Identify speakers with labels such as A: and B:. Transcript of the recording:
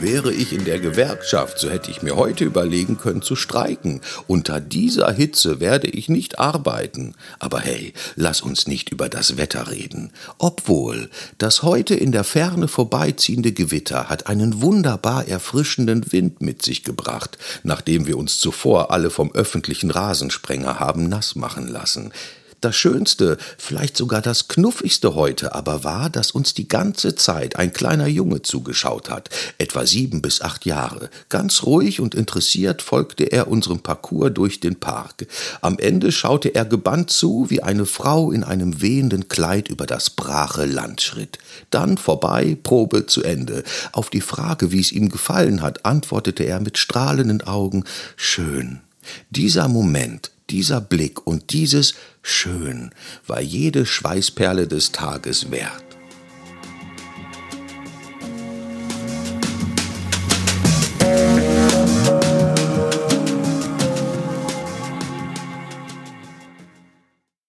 A: Wäre ich in der Gewerkschaft, so hätte ich mir heute überlegen können zu streiken. Unter dieser Hitze werde ich nicht arbeiten. Aber hey, lass uns nicht über das Wetter reden. Obwohl, das heute in der Ferne vorbeiziehende Gewitter hat einen wunderbar erfrischenden Wind mit sich gebracht, nachdem wir uns zuvor alle vom öffentlichen Rasensprenger haben nass machen lassen. Das Schönste, vielleicht sogar das Knuffigste heute aber war, dass uns die ganze Zeit ein kleiner Junge zugeschaut hat, etwa sieben bis acht Jahre. Ganz ruhig und interessiert folgte er unserem Parcours durch den Park. Am Ende schaute er gebannt zu, wie eine Frau in einem wehenden Kleid über das brache Land schritt. Dann vorbei, Probe zu Ende. Auf die Frage, wie es ihm gefallen hat, antwortete er mit strahlenden Augen Schön. Dieser Moment, dieser Blick und dieses Schön war jede Schweißperle des Tages wert.